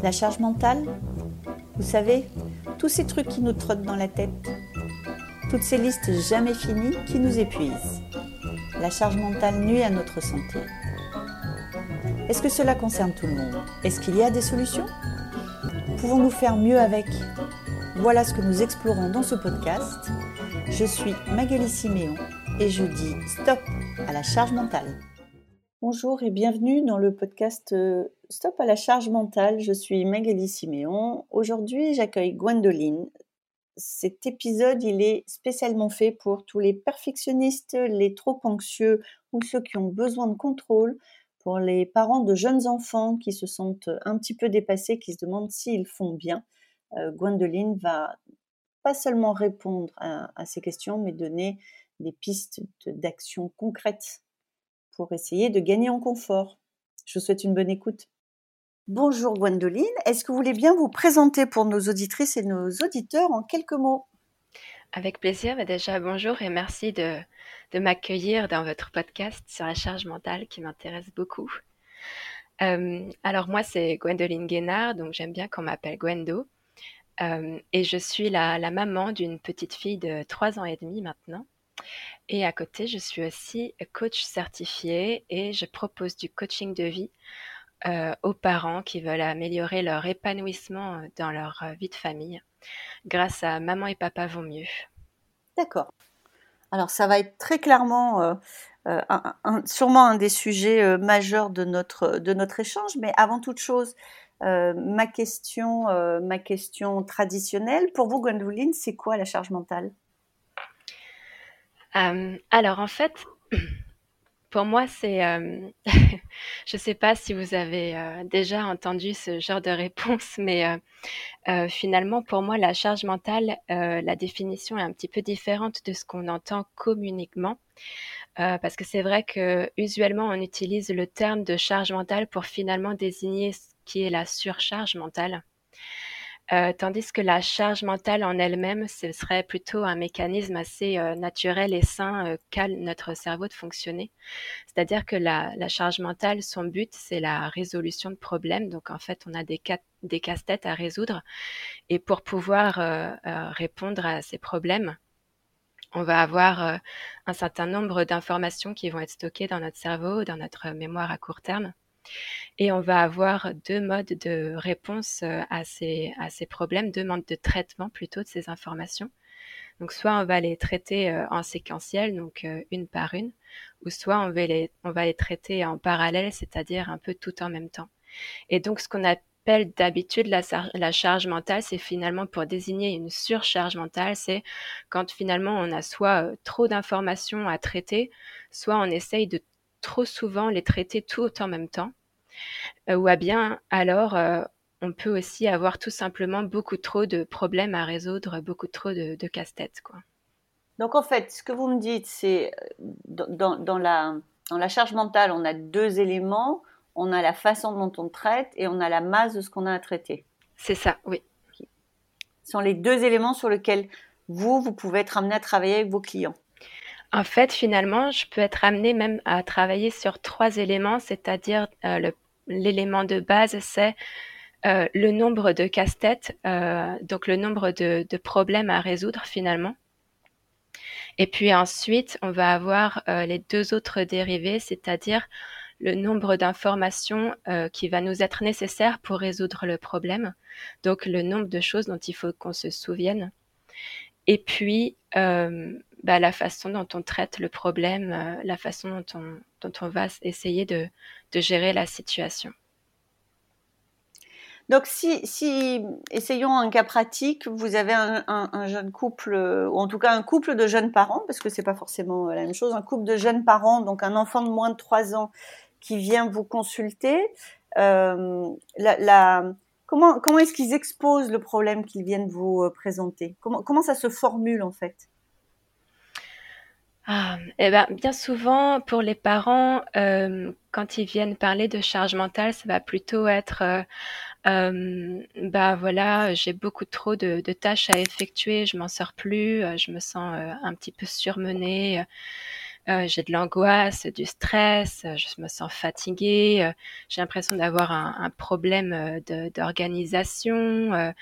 La charge mentale Vous savez, tous ces trucs qui nous trottent dans la tête. Toutes ces listes jamais finies qui nous épuisent. La charge mentale nuit à notre santé. Est-ce que cela concerne tout le monde? Est-ce qu'il y a des solutions? Pouvons-nous faire mieux avec? Voilà ce que nous explorons dans ce podcast. Je suis Magali Siméon et je dis stop à la charge mentale. Bonjour et bienvenue dans le podcast euh, Stop à la charge mentale. Je suis Magali Siméon. Aujourd'hui, j'accueille Gwendoline. Cet épisode, il est spécialement fait pour tous les perfectionnistes, les trop anxieux ou ceux qui ont besoin de contrôle, pour les parents de jeunes enfants qui se sentent un petit peu dépassés, qui se demandent s'ils font bien. Euh, Gwendoline va pas seulement répondre à, à ces questions, mais donner des pistes d'action concrètes pour essayer de gagner en confort. Je vous souhaite une bonne écoute. Bonjour Gwendoline, est-ce que vous voulez bien vous présenter pour nos auditrices et nos auditeurs en quelques mots? Avec plaisir, mais déjà bonjour et merci de, de m'accueillir dans votre podcast sur la charge mentale qui m'intéresse beaucoup. Euh, alors moi c'est Gwendoline Guénard, donc j'aime bien qu'on m'appelle Gwendo. Euh, et je suis la, la maman d'une petite fille de 3 ans et demi maintenant. Et à côté, je suis aussi coach certifié et je propose du coaching de vie euh, aux parents qui veulent améliorer leur épanouissement euh, dans leur euh, vie de famille grâce à Maman et Papa vont mieux. D'accord. Alors ça va être très clairement sûrement un des sujets majeurs de notre, de notre échange, mais avant toute chose, ma, question, ma question traditionnelle, pour vous Gwendoline, c'est quoi la charge mentale? Euh, alors en fait, pour moi, c'est, euh, je ne sais pas si vous avez euh, déjà entendu ce genre de réponse, mais finalement, pour moi, la charge mentale, la définition est un petit peu différente de ce qu'on entend communiquement. parce que c'est vrai que usuellement on utilise le terme de charge mentale pour finalement désigner ce qui est la surcharge mentale. Euh, tandis que la charge mentale en elle-même, ce serait plutôt un mécanisme assez euh, naturel et sain euh, qu'a notre cerveau de fonctionner. C'est-à-dire que la, charge mentale, son but, c'est la résolution de problèmes. Donc en fait, on a des, des casse-têtes à résoudre. Et pour pouvoir répondre à ces problèmes, on va avoir un certain nombre d'informations qui vont être stockées dans notre cerveau, dans notre mémoire à court terme. Et on va avoir deux modes de réponse euh, à ces, à ces problèmes, deux modes de traitement plutôt de ces informations. Donc soit on va les traiter euh, en séquentiel, donc euh, une par une, ou soit on va les, on va les traiter en parallèle, c'est-à-dire un peu tout en même temps. Et donc ce qu'on appelle d'habitude la, la, charge mentale, c'est finalement pour désigner une surcharge mentale, c'est quand finalement on a soit trop d'informations à traiter, soit on essaye de trop souvent les traiter tout en même temps. Euh, ou à bien alors euh, on peut aussi avoir tout simplement beaucoup trop de problèmes à résoudre, beaucoup trop de, casse-tête. Quoi. Donc en fait, ce que vous me dites, c'est euh, dans, dans, la, dans la charge mentale, on a deux éléments. On a la façon dont on traite et on a la masse de ce qu'on a à traiter. C'est ça, oui. Ce sont les deux éléments sur lesquels vous, vous pouvez être amené à travailler avec vos clients. En fait, finalement, je peux être amenée même à travailler sur trois éléments, c'est-à-dire euh, l'élément de base, c'est euh, le nombre de casse-têtes, euh, donc le nombre de, problèmes à résoudre finalement. Et puis ensuite, on va avoir les deux autres dérivés, c'est-à-dire le nombre d'informations qui va nous être nécessaire pour résoudre le problème, donc le nombre de choses dont il faut qu'on se souvienne. Et puis, bah, la façon dont on traite le problème, euh, la façon dont on, dont on va essayer de, de, gérer la situation. Donc, si, si, essayons un cas pratique, vous avez un, un, jeune couple, ou en tout cas un couple de jeunes parents, parce que c'est pas forcément la même chose, un couple de jeunes parents, donc un enfant de moins de 3 ans qui vient vous consulter. Euh, la, comment comment est-ce qu'ils exposent le problème qu'ils viennent vous euh, présenter? Comment, comment ça se formule en fait? Ah, eh ben, bien souvent, pour les parents, euh, quand ils viennent parler de charge mentale, ça va plutôt être, euh, euh, bah voilà, j'ai beaucoup trop de, tâches à effectuer, je m'en sors plus, je me sens un petit peu surmenée, j'ai de l'angoisse, du stress, je me sens fatiguée, j'ai l'impression d'avoir un problème d'organisation.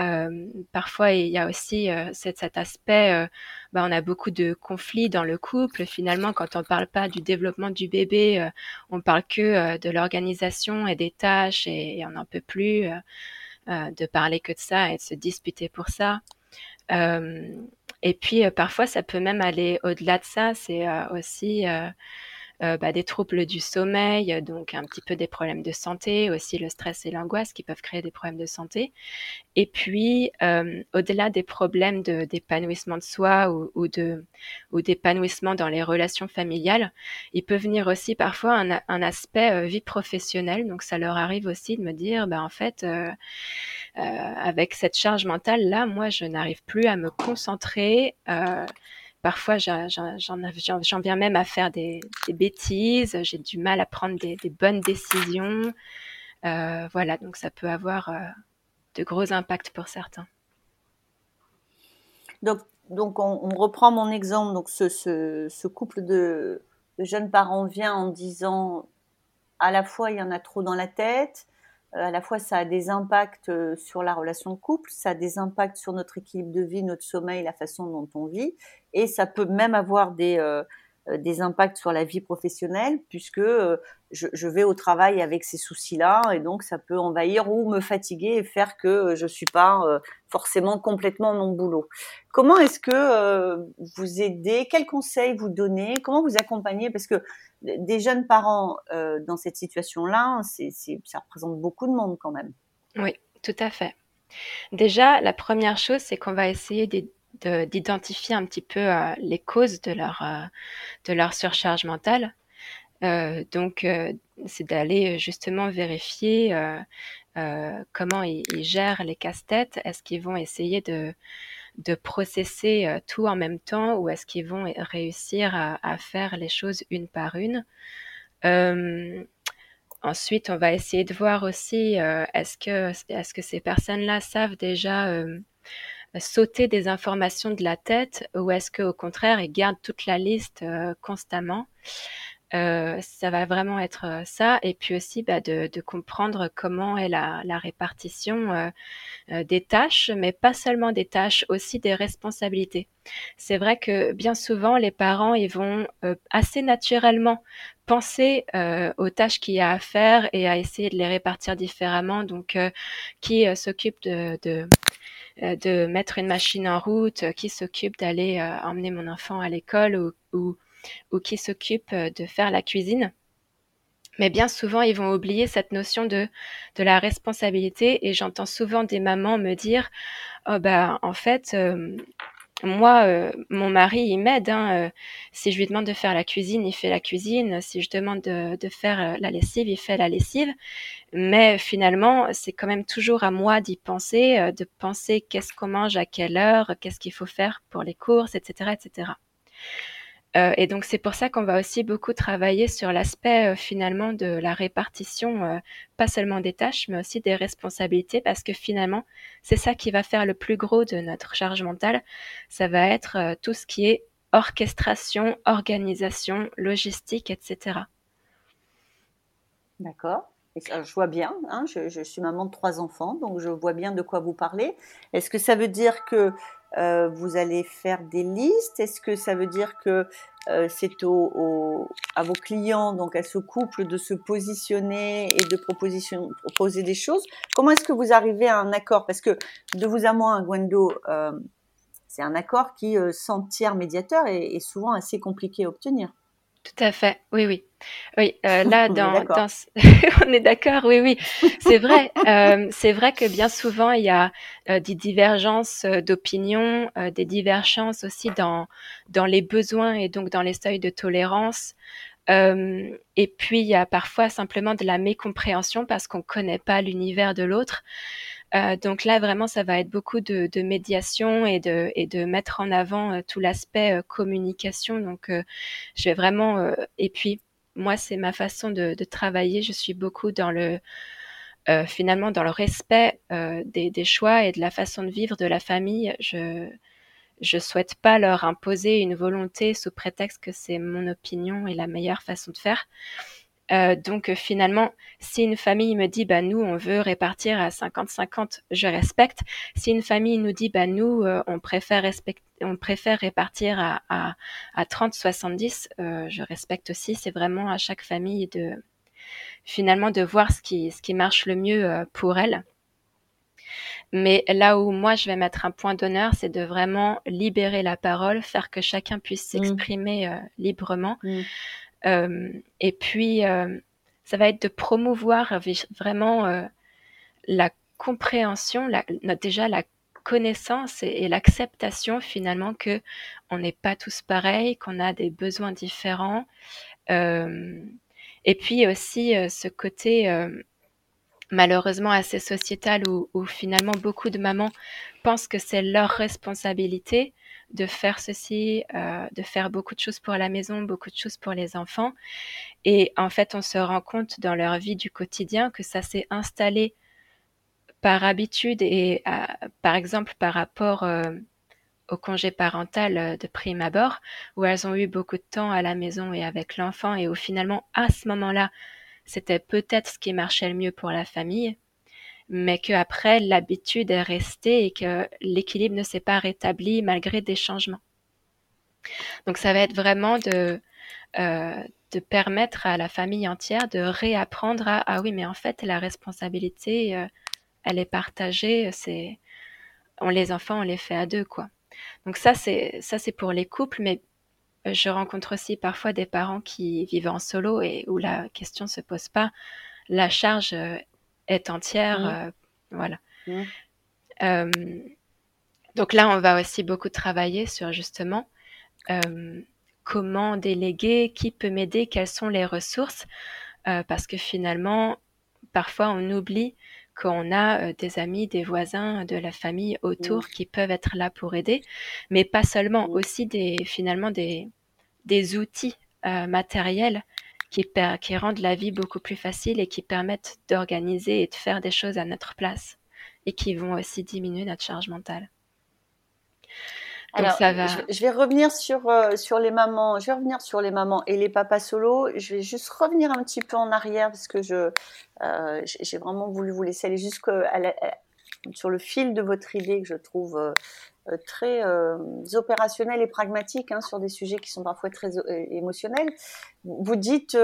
Euh, parfois, il y a aussi euh, cet, cet, aspect, euh, bah, on a beaucoup de conflits dans le couple. Finalement, quand on ne parle pas du développement du bébé, on parle que de l'organisation et des tâches et, on n'en peut plus de parler que de ça et de se disputer pour ça. et puis, parfois, ça peut même aller au-delà de ça. C'est aussi euh, bah, des troubles du sommeil, donc un petit peu des problèmes de santé, aussi le stress et l'angoisse qui peuvent créer des problèmes de santé. Et puis, euh, au-delà des problèmes d'épanouissement de, soi ou, d'épanouissement dans les relations familiales, il peut venir aussi parfois un, aspect euh, vie professionnelle. Donc, ça leur arrive aussi de me dire, bah, en fait, euh, avec cette charge mentale là, moi, je n'arrive plus à me concentrer. Euh, Parfois, j'en viens même à faire des, bêtises, j'ai du mal à prendre des, bonnes décisions. Euh, voilà, donc ça peut avoir euh, de gros impacts pour certains. Donc, donc on, reprend mon exemple. Donc, ce, couple de, de, jeunes parents vient en disant à la fois il y en a trop dans la tête, à la fois ça a des impacts euh, sur la relation de couple, ça a des impacts sur notre équilibre de vie, notre sommeil, la façon dont on vit, et ça peut même avoir des, euh, euh, des impacts sur la vie professionnelle puisque euh, je, vais au travail avec ces soucis-là et donc ça peut envahir ou me fatiguer et faire que je suis pas euh, forcément complètement mon boulot. Comment est-ce que vous aidez Quels conseils vous donnez Comment vous accompagnez? Parce que des jeunes parents dans cette situation-là, c'est, ça représente beaucoup de monde quand même. Oui, tout à fait. Déjà, la première chose, c'est qu'on va essayer d'identifier un petit peu euh, les causes de leur, euh, de leur surcharge mentale. Euh, donc, c'est d'aller justement vérifier comment ils, gèrent les casse-têtes. Est-ce qu'ils vont essayer de, de processer tout en même temps ou est-ce qu'ils vont réussir à, à, faire les choses une par une? Ensuite, on va essayer de voir aussi est-ce que, est-ce que ces personnes-là savent déjà sauter des informations de la tête ou est-ce qu'au contraire, ils gardent toute la liste euh, constamment? Euh, ça va vraiment être euh, ça, et puis aussi bah, de, de, comprendre comment est la, la répartition euh, euh, des tâches, mais pas seulement des tâches, aussi des responsabilités. C'est vrai que bien souvent, les parents, ils vont assez naturellement penser aux tâches qu'il y a à faire et à essayer de les répartir différemment. Donc, qui s'occupe de, de euh, de mettre une machine en route, euh, qui s'occupe d'aller euh, emmener mon enfant à l'école ou, ou, ou qui s'occupe de faire la cuisine. Mais bien souvent, ils vont oublier cette notion de, de la responsabilité et j'entends souvent des mamans me dire, oh bah, en fait, moi, euh, mon mari, il m'aide. Hein, euh, si je lui demande de faire la cuisine, il fait la cuisine. Si je demande de, faire euh, la lessive, il fait la lessive. Mais finalement, c'est quand même toujours à moi d'y penser, de penser qu'est-ce qu'on mange à quelle heure, qu'est-ce qu'il faut faire pour les courses, etc., etc. Euh, et donc c'est pour ça qu'on va aussi beaucoup travailler sur l'aspect euh, finalement de la répartition, euh, pas seulement des tâches, mais aussi des responsabilités, parce que finalement c'est ça qui va faire le plus gros de notre charge mentale. Ça va être tout ce qui est orchestration, organisation, logistique, etc. D'accord. Je vois bien, hein, je, je, suis maman de trois enfants, donc je vois bien de quoi vous parlez. Est-ce que ça veut dire que euh, vous allez faire des listes. Est-ce que ça veut dire que euh, c'est au, à vos clients, donc à ce couple, de se positionner et de proposer des choses? Comment est-ce que vous arrivez à un accord? Parce que de vous à moi, Gwendo, euh, c'est un accord qui, euh, sans tiers médiateur, est souvent assez compliqué à obtenir. Tout à fait, oui, oui. Oui, euh, là, dans, on est d'accord, oui, oui, c'est vrai. Euh, c'est vrai que bien souvent, il y a euh, des divergences d'opinion, des divergences aussi dans, dans les besoins et donc dans les seuils de tolérance. et puis, il y a parfois simplement de la mécompréhension parce qu'on ne connaît pas l'univers de l'autre. Euh, donc là, vraiment, ça va être beaucoup de, médiation et de, et de mettre en avant euh, tout l'aspect euh, communication. Donc, je vais vraiment... et puis, moi, c'est ma façon de, travailler. Je suis beaucoup dans le... finalement, dans le respect des, des, choix et de la façon de vivre de la famille. Je, je souhaite pas leur imposer une volonté sous prétexte que c'est mon opinion et la meilleure façon de faire. Euh, donc euh, finalement, si une famille me dit bah nous on veut répartir à 50-50, je respecte. Si une famille nous dit bah nous euh, on préfère on préfère répartir à, à, à 30-70, je respecte aussi. C'est vraiment à chaque famille de finalement de voir ce qui ce qui marche le mieux pour elle. Mais là où moi je vais mettre un point d'honneur, c'est de vraiment libérer la parole, faire que chacun puisse mmh. s'exprimer librement. Mmh. Euh, et puis, euh, ça va être de promouvoir vraiment euh, la compréhension, déjà la connaissance et, l'acceptation finalement que on n'est pas tous pareils, qu'on a des besoins différents. et puis aussi ce côté malheureusement assez sociétal où, finalement beaucoup de mamans pensent que c'est leur responsabilité de faire ceci, euh, de faire beaucoup de choses pour la maison, beaucoup de choses pour les enfants. Et en fait, on se rend compte dans leur vie du quotidien que ça s'est installé par habitude et euh, par exemple par rapport euh, au congé parental de prime abord, où elles ont eu beaucoup de temps à la maison et avec l'enfant et où finalement à ce moment-là, c'était peut-être ce qui marchait le mieux pour la famille mais qu'après l'habitude est restée et que l'équilibre ne s'est pas rétabli malgré des changements. Donc ça va être vraiment de, euh, de permettre à la famille entière de réapprendre à ah oui mais en fait la responsabilité euh, elle est partagée c'est on les enfants on les fait à deux quoi. Donc ça c'est ça c'est pour les couples mais je rencontre aussi parfois des parents qui vivent en solo et où la question se pose pas. La charge euh, est entière. Mmh. Euh, voilà. Mmh. Euh, donc là, on va aussi beaucoup travailler sur justement euh, comment déléguer, qui peut m'aider, quelles sont les ressources, parce que finalement, parfois, on oublie qu'on a des amis, des voisins, de la famille autour mmh. qui peuvent être là pour aider, mais pas seulement, aussi des finalement des, des outils matériels qui, qui rendent la vie beaucoup plus facile et qui permettent d'organiser et de faire des choses à notre place et qui vont aussi diminuer notre charge mentale. Alors, ça va... je, vais revenir sur, euh, sur les mamans. Je vais revenir sur les mamans et les papas solo. Je vais juste revenir un petit peu en arrière parce que je euh, j'ai vraiment voulu vous laisser aller jusqu'à sur le fil de votre idée que je trouve euh, très euh, opérationnel et pragmatique hein, sur des sujets qui sont parfois très euh, émotionnels. Vous dites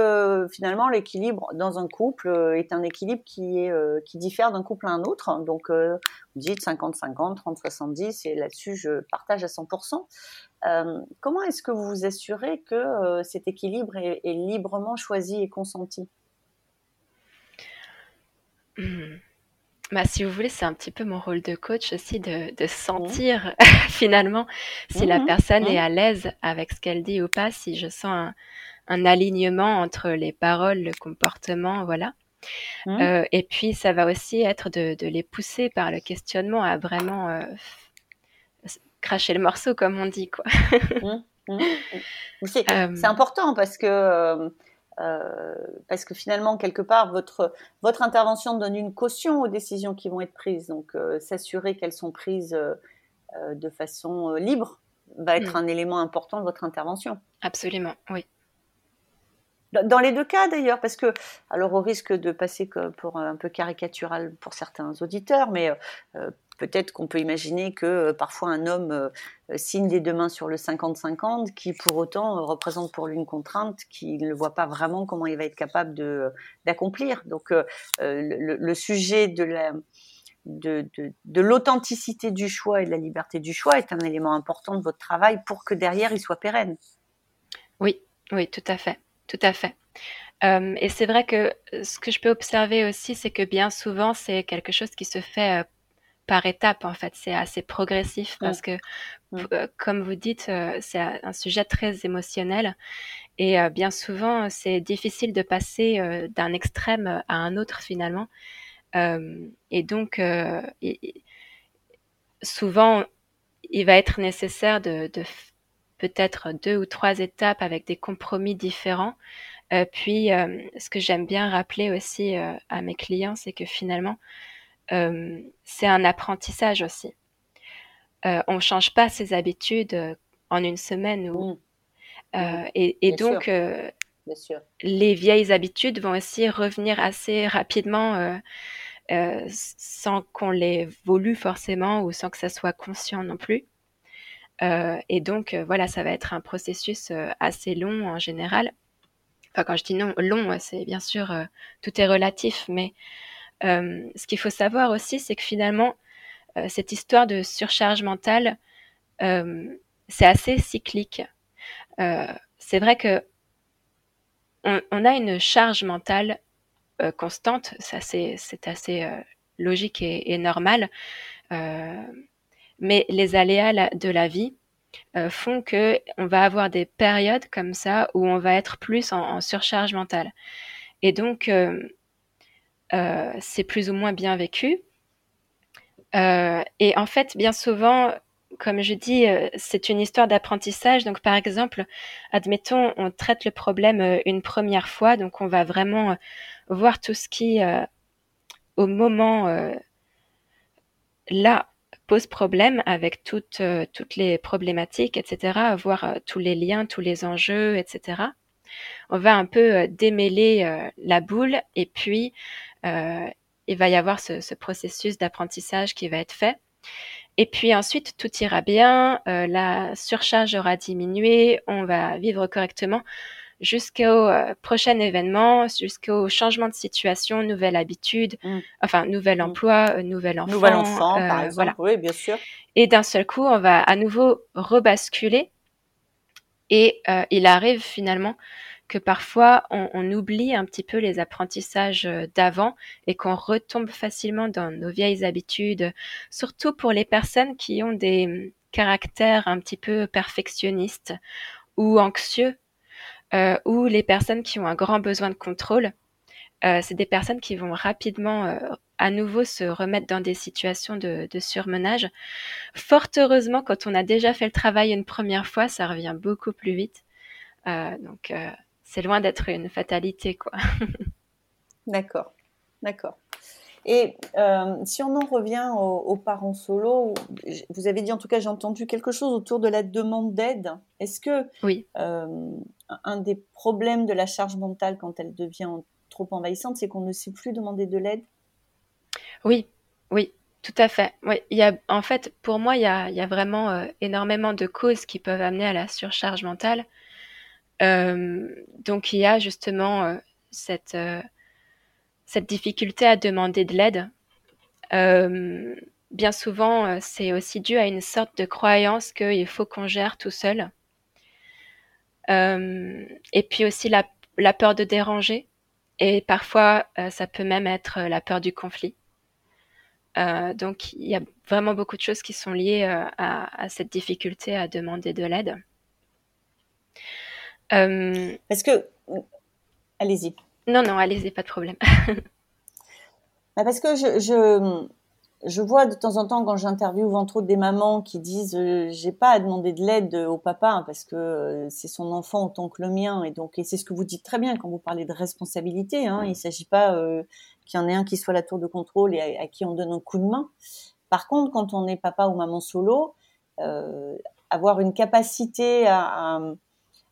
finalement l'équilibre dans un couple est un équilibre qui est qui diffère d'un couple à un autre. Donc vous dites 50-50, 30-70 et là-dessus je partage à 100%. comment est-ce que vous vous assurez que cet équilibre est, librement choisi et consenti? Bah, si vous voulez, c'est un petit peu mon rôle de coach aussi de, de sentir finalement si la mmh personne est mmh. à l'aise avec ce qu'elle dit ou pas, si je sens un, un alignement entre les paroles, le comportement, voilà. Mmh. Euh, et puis, ça va aussi être de, de, les pousser par le questionnement à vraiment euh, cracher le morceau, comme on dit, quoi. c'est euh, important parce que euh, parce que finalement, quelque part, votre, votre intervention donne une caution aux décisions qui vont être prises. Donc, euh, s'assurer qu'elles sont prises euh, de façon libre va être mm. un élément important de votre intervention. Absolument, oui. Dans les deux cas d'ailleurs, parce que, alors au risque de passer pour un peu caricatural pour certains auditeurs, mais peut-être qu'on peut imaginer que euh, parfois un homme euh, signe des deux mains sur le 50-50, qui pour autant euh, représente pour lui une contrainte qu'il ne voit pas vraiment comment il va être capable d'accomplir. Donc le, sujet de la de, de, l'authenticité du choix et de la liberté du choix est un élément important de votre travail pour que derrière il soit pérenne. Oui, oui, tout à fait, tout à fait. et c'est vrai que ce que je peux observer aussi, c'est que bien souvent, c'est quelque chose qui se fait par étapes en fait. C'est assez progressif parce que, euh, comme vous dites, euh, c'est un sujet très émotionnel et euh, bien souvent c'est difficile de passer d'un extrême à un autre finalement. et donc, souvent, il va être nécessaire de, peut-être deux ou trois étapes avec des compromis différents. puis, ce que j'aime bien rappeler aussi à mes clients, c'est que finalement, euh, c'est un apprentissage aussi. on ne change pas ses habitudes en une semaine. Ou, mmh. et, donc, les vieilles habitudes vont aussi revenir assez rapidement sans qu'on les voulu forcément ou sans que ça soit conscient non plus. et donc, voilà, ça va être un processus assez long en général. Enfin, quand je dis non, long, c'est bien sûr, tout est relatif, mais ce qu'il faut savoir aussi, c'est que finalement, cette histoire de surcharge mentale, c'est assez cyclique. c'est vrai que on, a une charge mentale constante, c'est assez logique et, normal, mais les aléas de la vie font que on va avoir des périodes comme ça où on va être plus en, surcharge mentale. Et donc, c'est plus ou moins bien vécu. et en fait, bien souvent, comme je dis, c'est une histoire d'apprentissage. Donc, par exemple, admettons, on traite le problème une première fois, donc on va vraiment voir tout ce qui, au moment là, pose problème avec toutes, euh, toutes les problématiques, etc., voir euh, tous les liens, tous les enjeux, etc. On va un peu euh, démêler la boule et puis il va y avoir ce, processus d'apprentissage qui va être fait. Et puis ensuite, tout ira bien, la surcharge aura diminué, on va vivre correctement jusqu'au euh, prochain événement, jusqu'au changement de situation, nouvelle habitude, mm. enfin nouvel mm. emploi, euh, nouvel enfant. Nouvel enfant, par euh, exemple. Voilà. Oui, bien sûr. Et d'un seul coup, on va à nouveau rebasculer. Et il arrive finalement que parfois on, oublie un petit peu les apprentissages d'avant et qu'on retombe facilement dans nos vieilles habitudes, surtout pour les personnes qui ont des hum, caractères un petit peu perfectionnistes ou anxieux euh, ou les personnes qui ont un grand besoin de contrôle. Euh, c'est des personnes qui vont rapidement euh, à nouveau se remettre dans des situations de, surmenage. Fort heureusement, quand on a déjà fait le travail une première fois, ça revient beaucoup plus vite. donc, c'est loin d'être une fatalité, quoi. D'accord, d'accord. Et euh, si on en revient aux, parents solo, vous avez dit en tout cas, j'ai entendu quelque chose autour de la demande d'aide. Est-ce que oui. Euh, un des problèmes de la charge mentale quand elle devient trop envahissante, c'est qu'on ne sait plus demander de l'aide? Oui, oui, tout à fait. Oui, il y a, en fait, pour moi, il y a, il y a vraiment euh, énormément de causes qui peuvent amener à la surcharge mentale. Donc, il y a justement cette cette difficulté à demander de l'aide. Euh, bien souvent, euh, c'est aussi dû à une sorte de croyance qu'il faut qu'on gère tout seul. Euh, et puis aussi la, peur de déranger. Et parfois, ça peut même être la peur du conflit. donc, il y a vraiment beaucoup de choses qui sont liées à, cette difficulté à demander de l'aide. Parce que, allez-y. Non, non, allez-y, pas de problème. Bah, parce que je, je, je, vois de temps en temps quand j'interviewe entre autres des mamans qui disent euh, j'ai pas à demander de l'aide au papa hein, parce que euh, c'est son enfant autant que le mien et donc et c'est ce que vous dites très bien quand vous parlez de responsabilité. Hein, il s'agit pas euh, qu'il y en ait un qui soit la tour de contrôle et à, qui on donne un coup de main. Par contre, quand on est papa ou maman solo, avoir une capacité à, à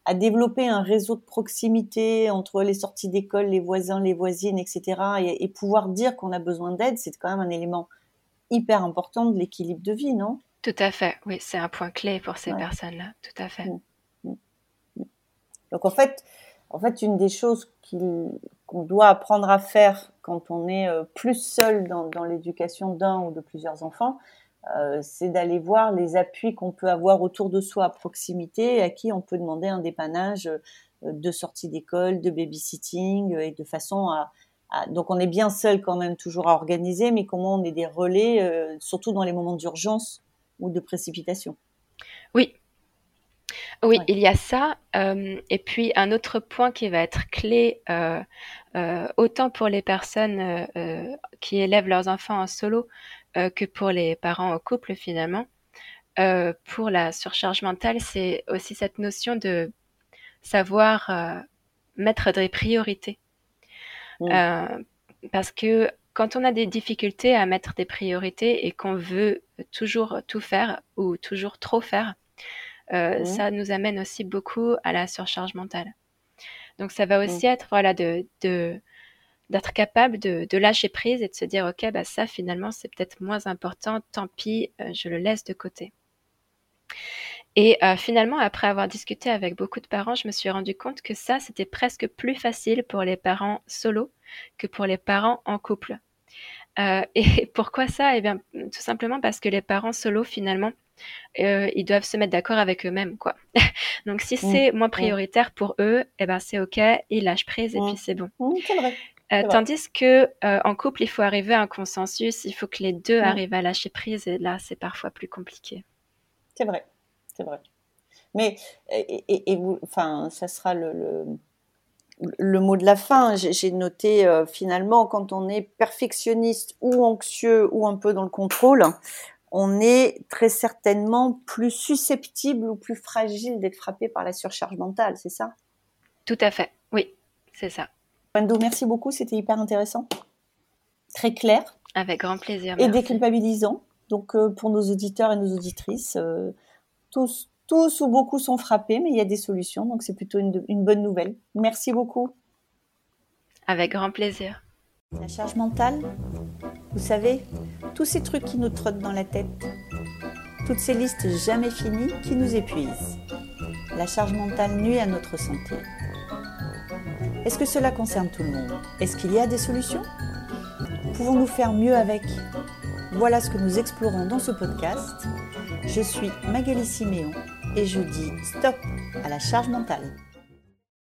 à développer un réseau de proximité entre les sorties d'école, les voisins, les voisines, etc. Et, pouvoir dire qu'on a besoin d'aide, c'est quand même un élément hyper important de l'équilibre de vie, non? Tout à fait, oui, c'est un point clé pour ces personnes-là, tout à fait. Mmh. Mmh. Mmh. Donc en fait, en fait, une des choses qu'on doit apprendre à faire quand on est euh, plus seul dans l'éducation d'un ou de plusieurs enfants, euh, c'est d'aller voir les appuis qu'on peut avoir autour de soi à proximité, à qui on peut demander un dépannage euh, de sortie d'école, de babysitting, euh, et de façon à, donc on est bien seul quand même toujours à organiser, mais comment on est des relais, surtout dans les moments d'urgence ou de précipitation. Oui, oui, il y a ça. et puis un autre point qui va être clé, autant pour les personnes qui élèvent leurs enfants en solo euh, que pour les parents au couple finalement. Euh, pour la surcharge mentale, c'est aussi cette notion de savoir euh, mettre des priorités. Mmh. parce que quand on a des difficultés à mettre des priorités et qu'on veut toujours tout faire ou toujours trop faire, mmh. ça nous amène aussi beaucoup à la surcharge mentale. Donc ça va aussi mmh. être voilà de, d'être capable de, lâcher prise et de se dire ok bah ça finalement c'est peut-être moins important, tant pis, euh, je le laisse de côté. Et euh, finalement, après avoir discuté avec beaucoup de parents, je me suis rendu compte que ça, c'était presque plus facile pour les parents solo que pour les parents en couple. Euh, et pourquoi ça? Eh bien, tout simplement parce que les parents solo, finalement, euh, ils doivent se mettre d'accord avec eux-mêmes, quoi. Donc, si mmh. c'est moins mmh. prioritaire pour eux, eh ben, c'est OK, ils lâchent prise et mmh. puis c'est bon. Euh, tandis que en couple, il faut arriver à un consensus, il faut que les deux arrivent à lâcher prise et là, c'est parfois plus compliqué. C'est vrai, c'est vrai. Mais et, vous, enfin, ça sera le le mot de la fin. J'ai noté euh, finalement quand on est perfectionniste ou anxieux ou un peu dans le contrôle, on est très certainement plus susceptible ou plus fragile d'être frappé par la surcharge mentale, c'est ça? Tout à fait, oui, c'est ça. Wendo, merci beaucoup, c'était hyper intéressant, très clair. Avec grand plaisir. Et déculpabilisant. Donc euh, pour nos auditeurs et nos auditrices, euh, tous, tous ou beaucoup sont frappés, mais il y a des solutions, donc c'est plutôt une, bonne nouvelle. Merci beaucoup. Avec grand plaisir. La charge mentale, vous savez, tous ces trucs qui nous trottent dans la tête, toutes ces listes jamais finies qui nous épuisent. La charge mentale nuit à notre santé. Est-ce que cela concerne tout le monde? Est-ce qu'il y a des solutions? Pouvons-nous faire mieux avec? Voilà ce que nous explorons dans ce podcast. Je suis Magali Siméon et je dis stop à la charge mentale.